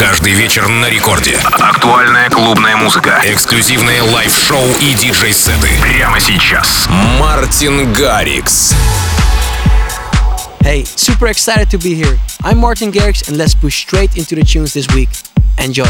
Каждый вечер на рекорде. Актуальная клубная музыка. Эксклюзивные лайв-шоу и диджей-сеты. Прямо сейчас. Мартин Гаррикс. Hey, super excited to be here. I'm Martin Garrix and let's push straight into the tunes this week. Enjoy.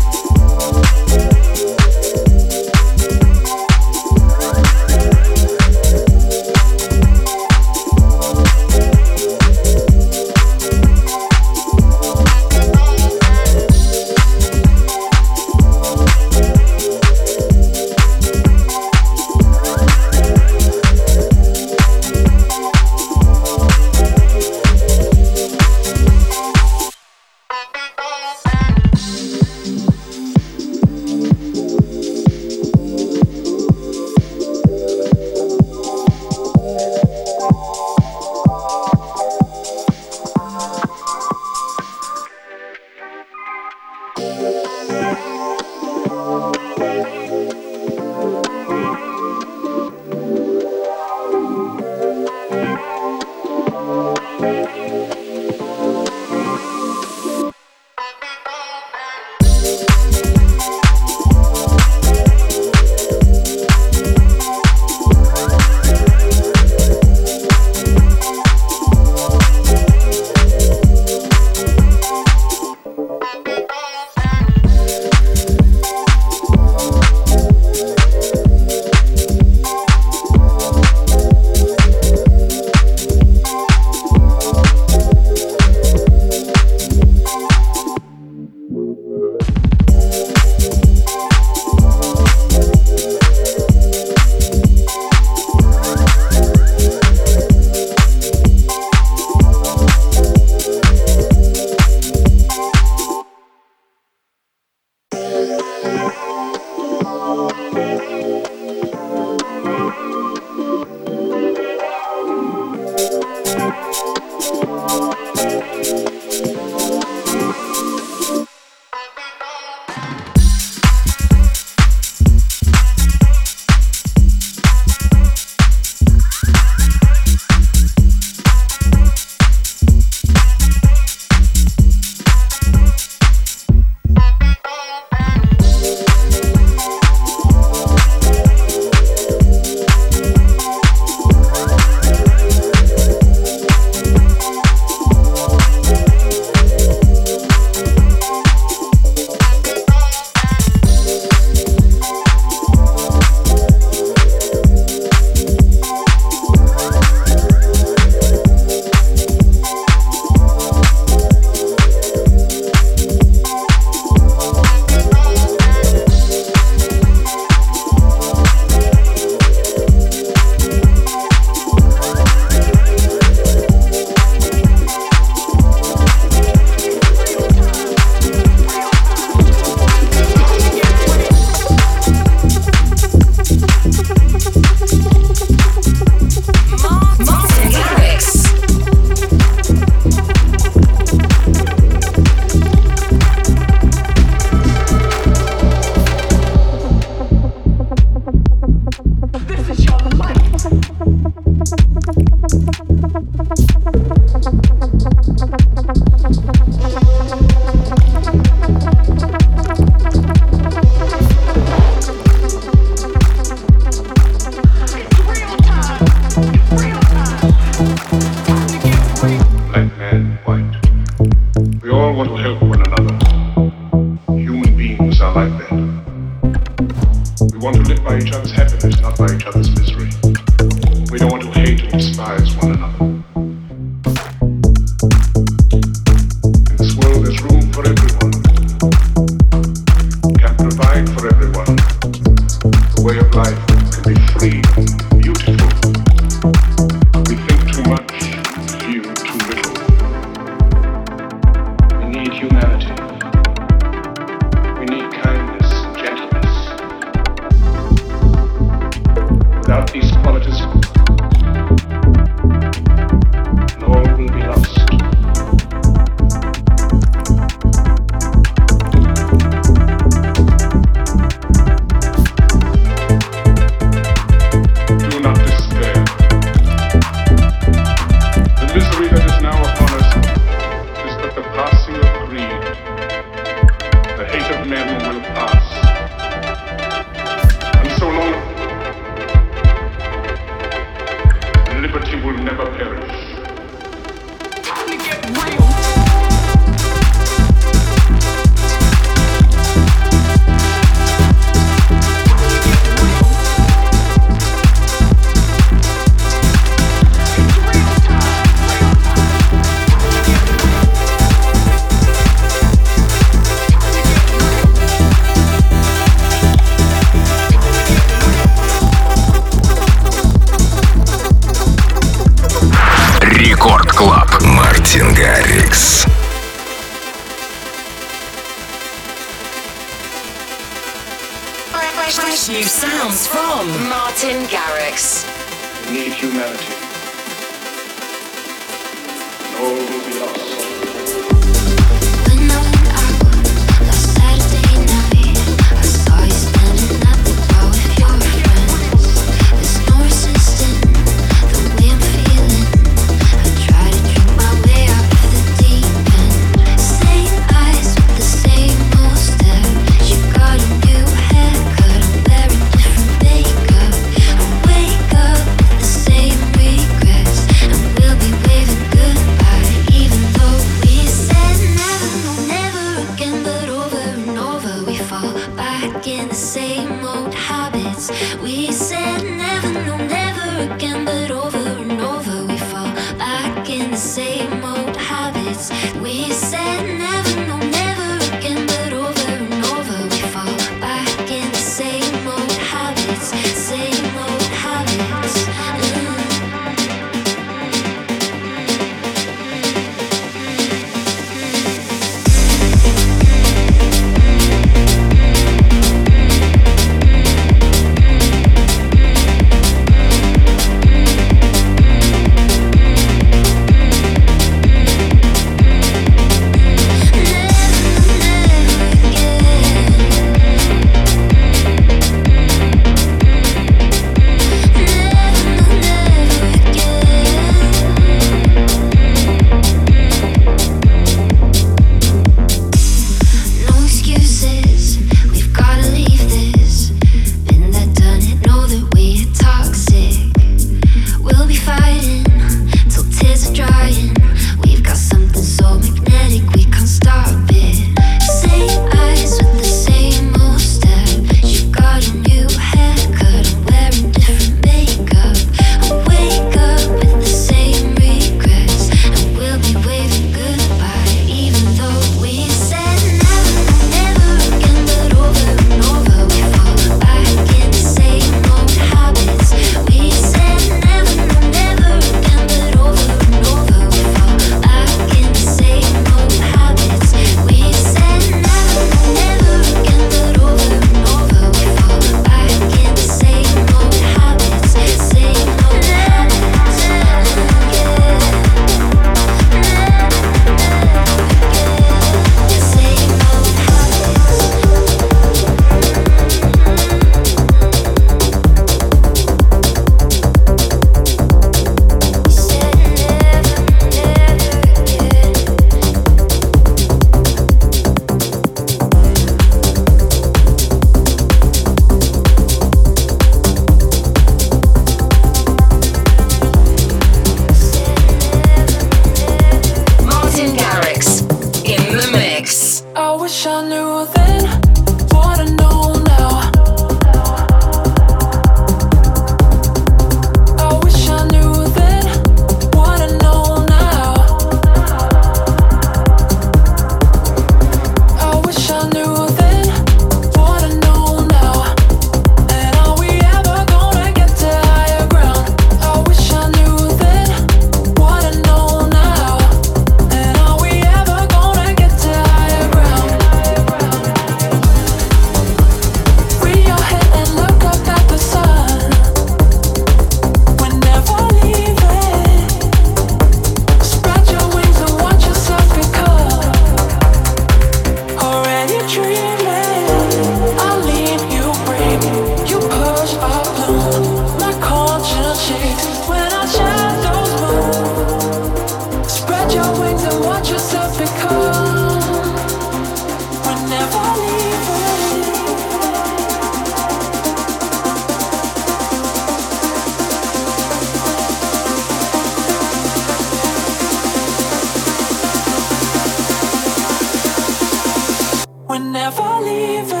Whenever I leave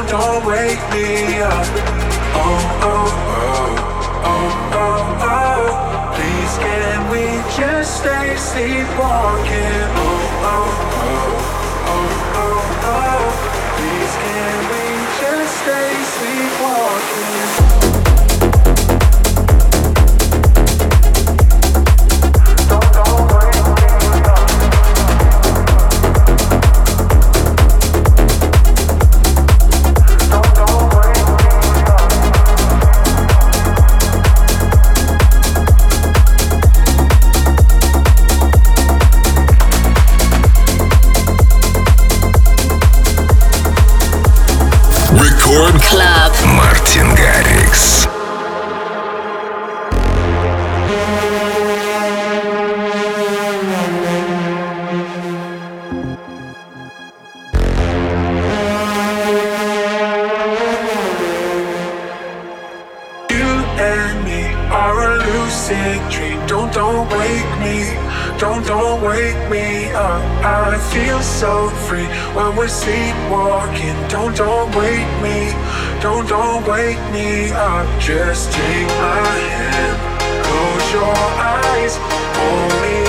Oh, don't wake me up. Oh, oh, oh, oh, oh, oh. Please can we just stay sleepwalking? Oh, oh, oh, oh, oh, oh. Please can we just stay sleepwalking? Рекорд Клаб. Мартин Гаррикс. Don't, don't wake me up. I feel so free when we're sleepwalking. Don't, don't wake me, don't, don't wake me up. Just take my hand, close your eyes, hold me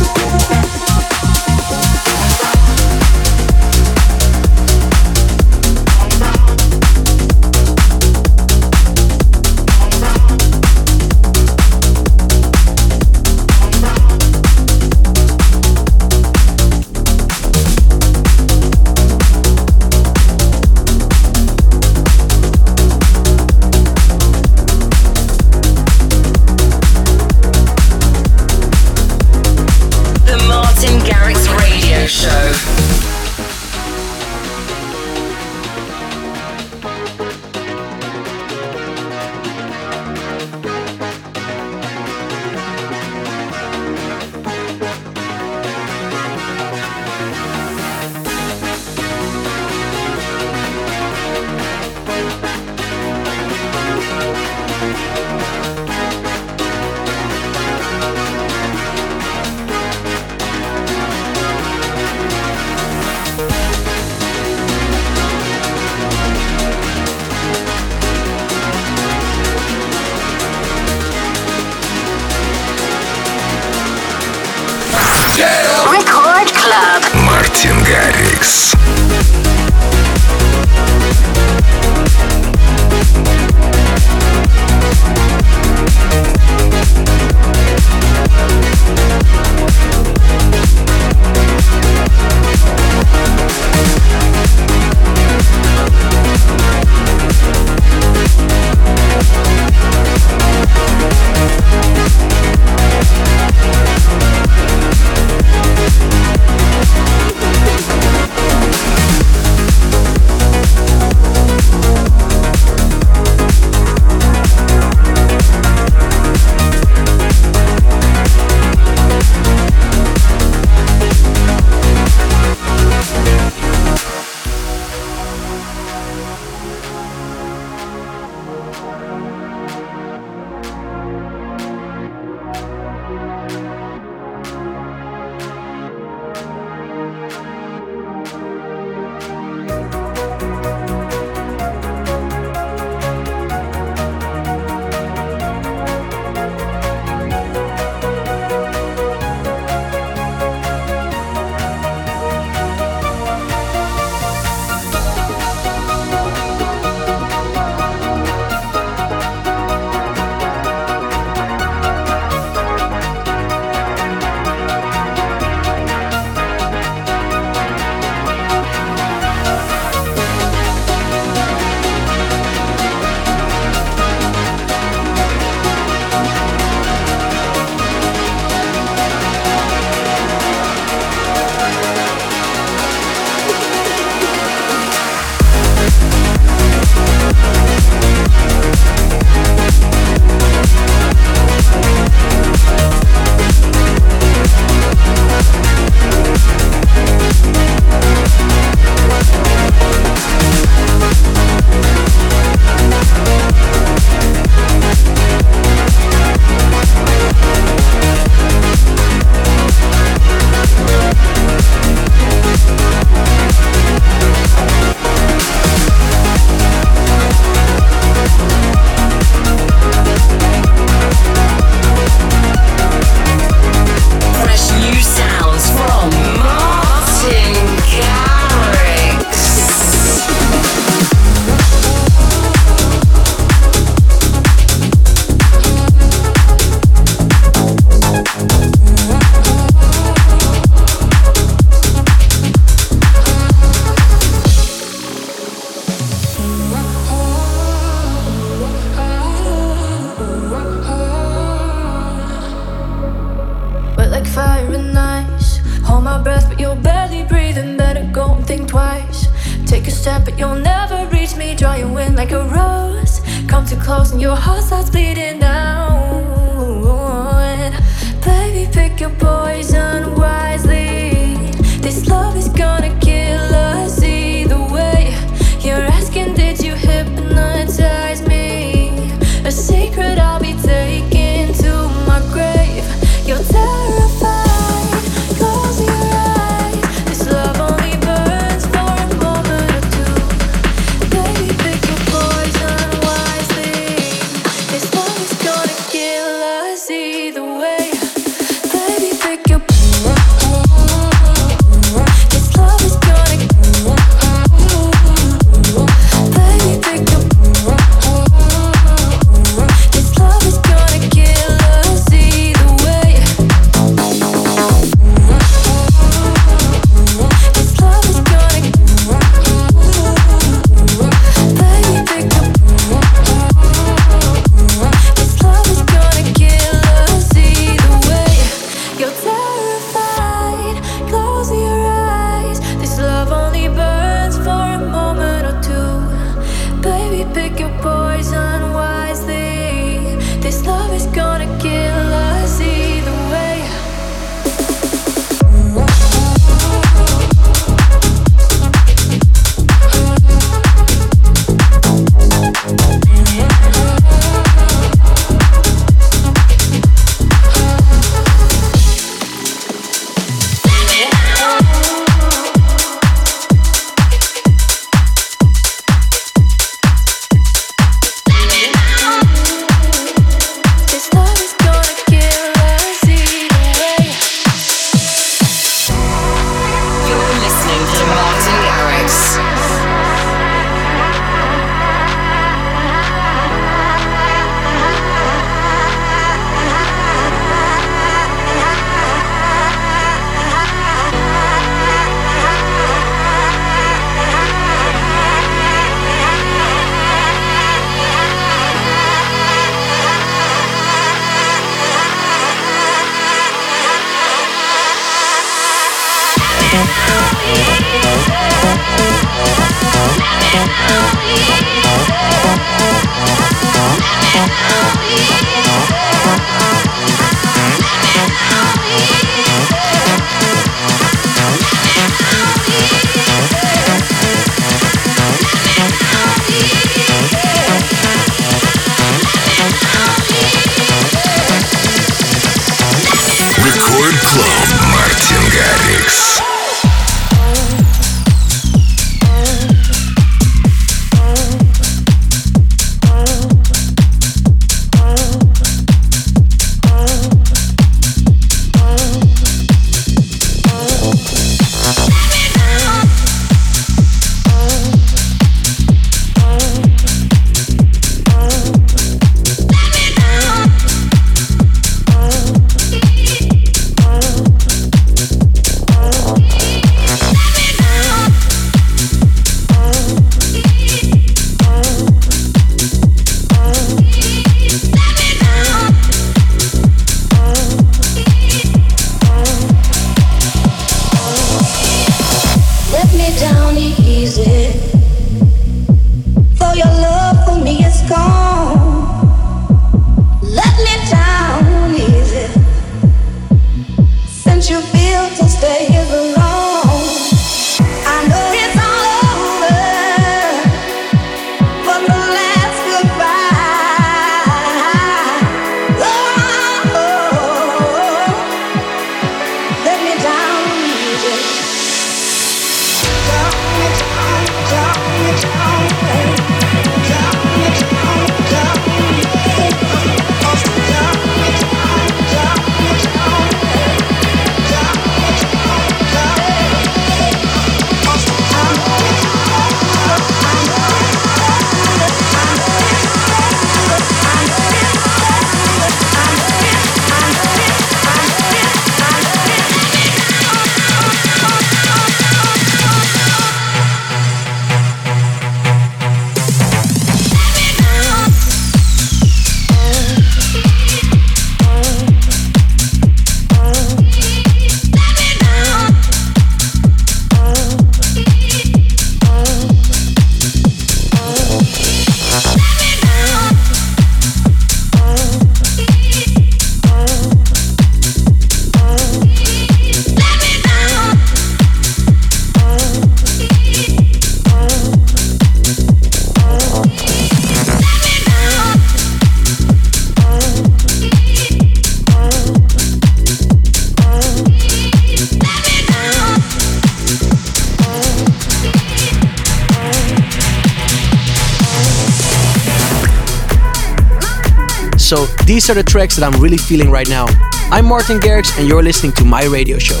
These are the tracks that I'm really feeling right now. I'm Martin Garrix, and you're listening to my radio show.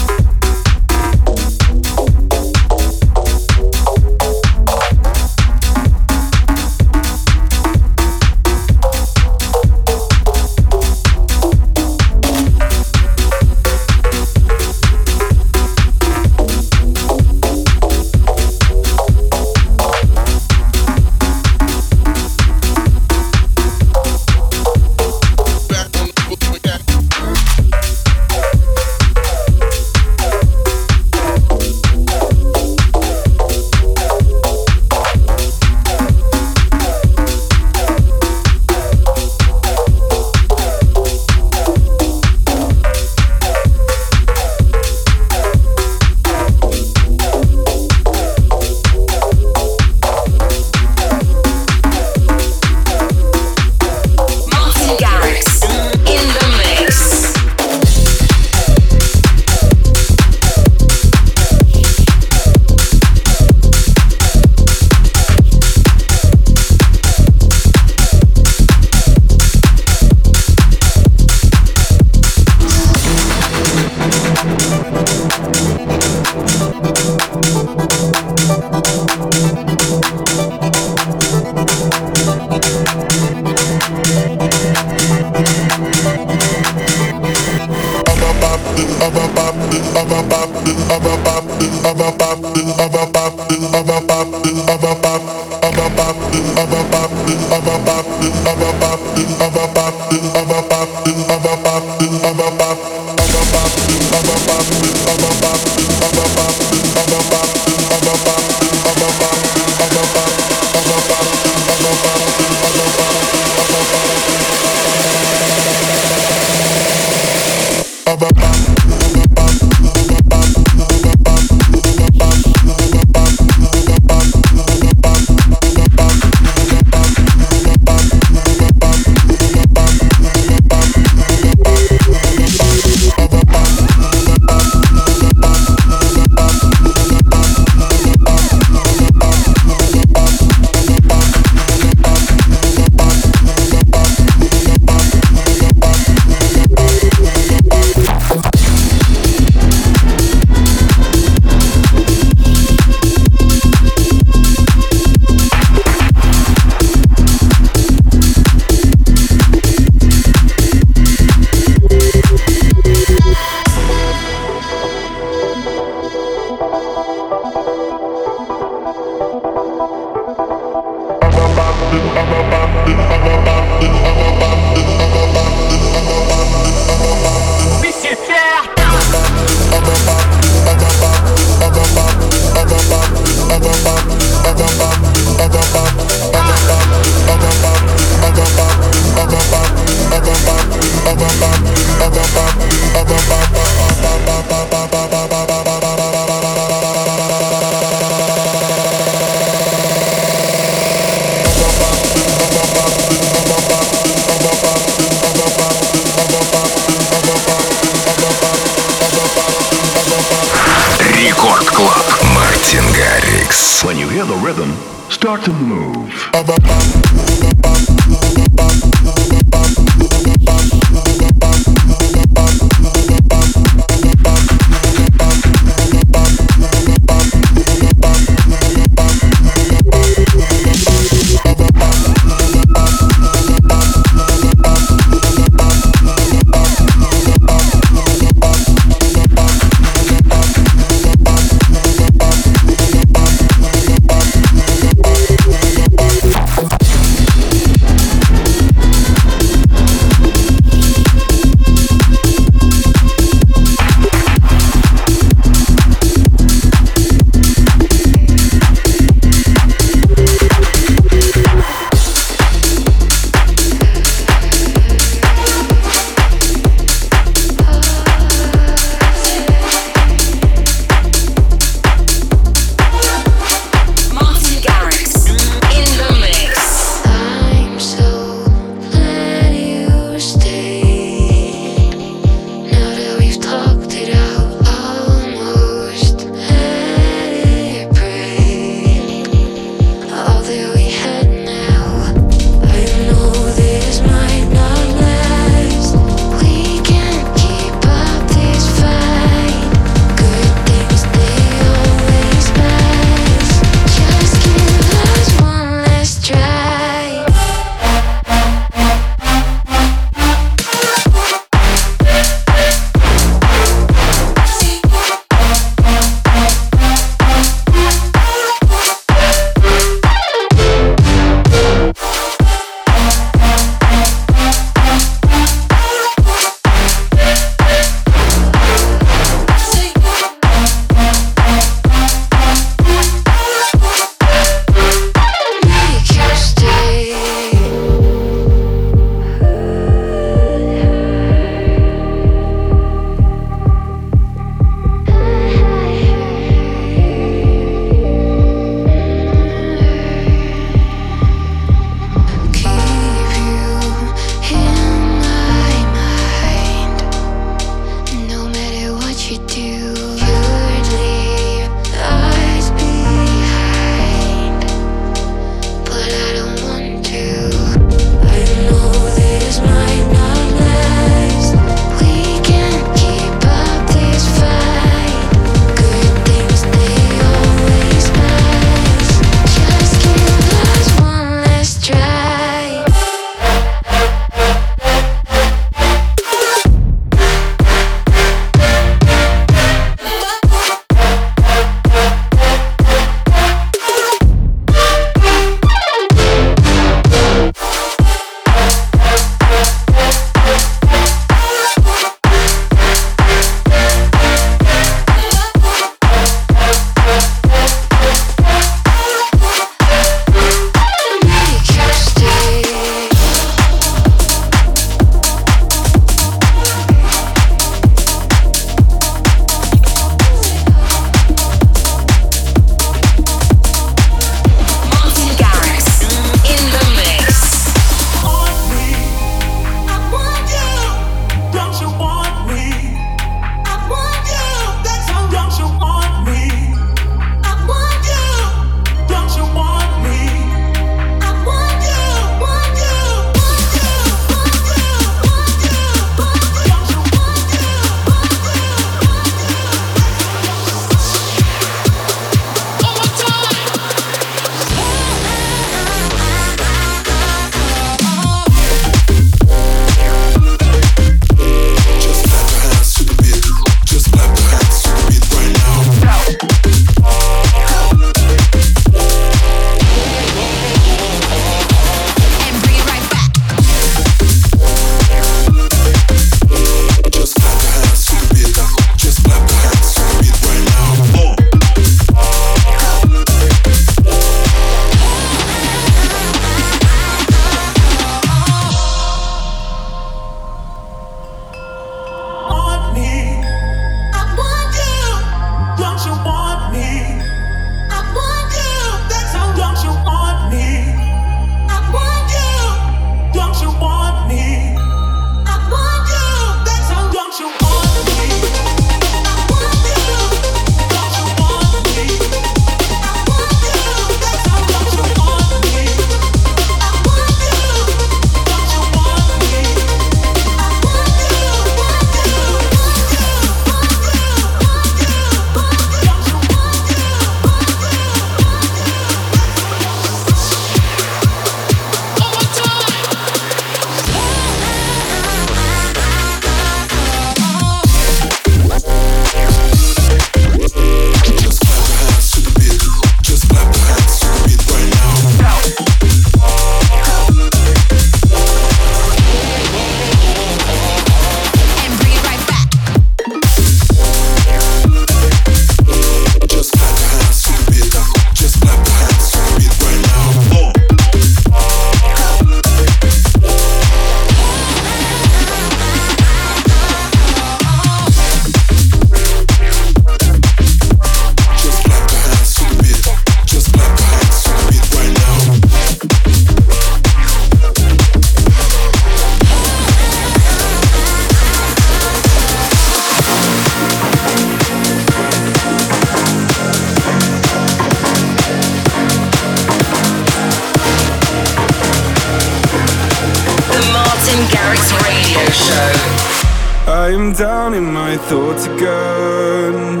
Thoughts again.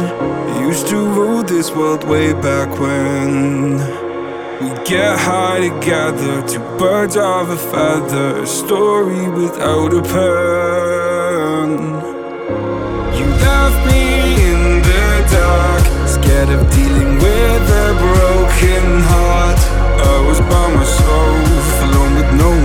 Used to rule this world way back when. We get high together, two birds of a feather, a story without a pen. You left me in the dark, scared of dealing with a broken heart. I was by myself, alone with no one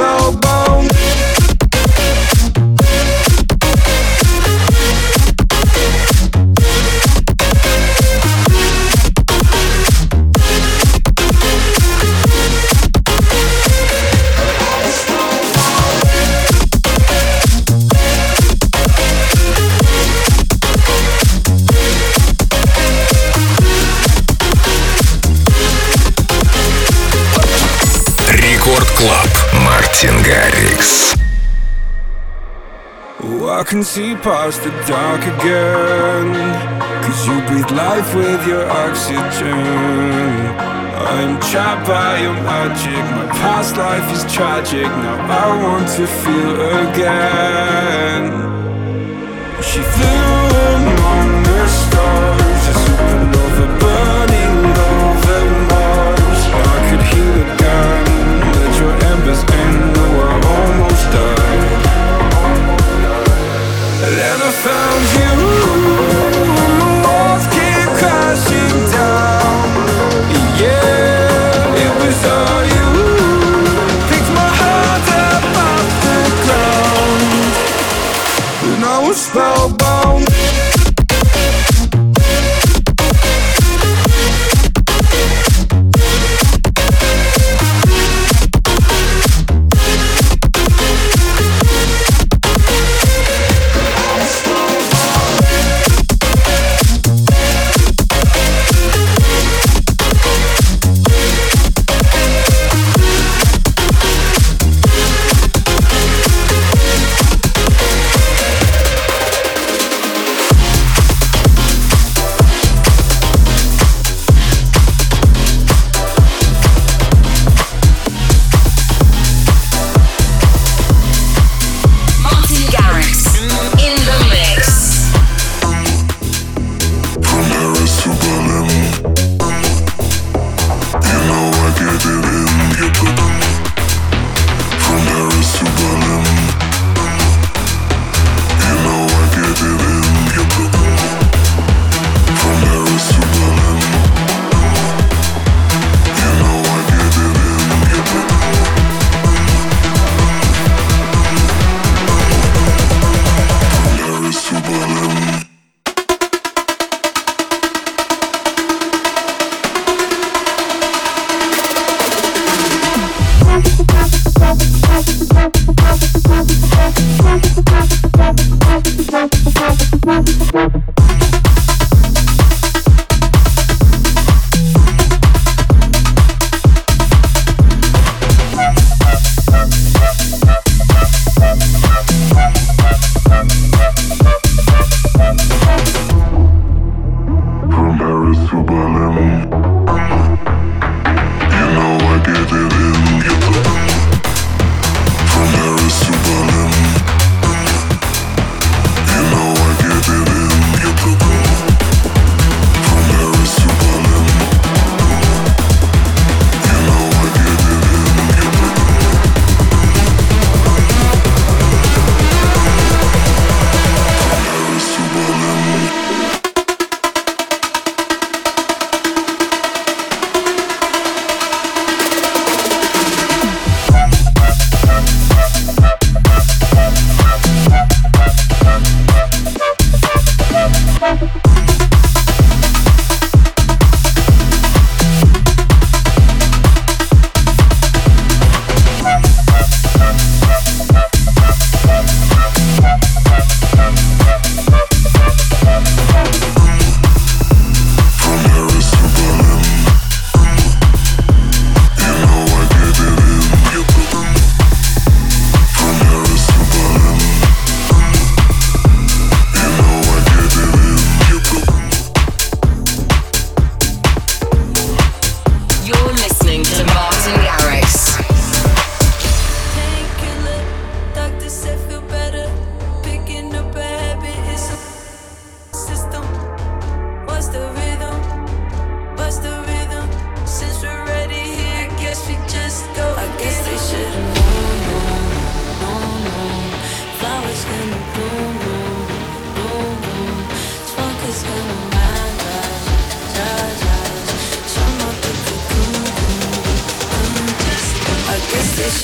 and can see past the dark again. Cause you breathe life with your oxygen. I'm trapped by your magic. My past life is tragic. Now I want to feel again. She flew among the stars, a supernova burning over Mars. I could heal again. Let your embers in, found you,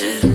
yeah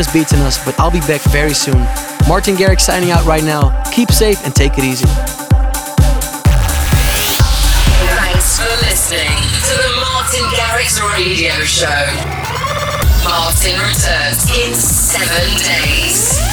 time has beaten us, but I'll be back very soon. Martin Garrix signing out right now. Keep safe and take it easy. Thanks for listening to the Martin Garrix Radio Show. Martin returns in seven days.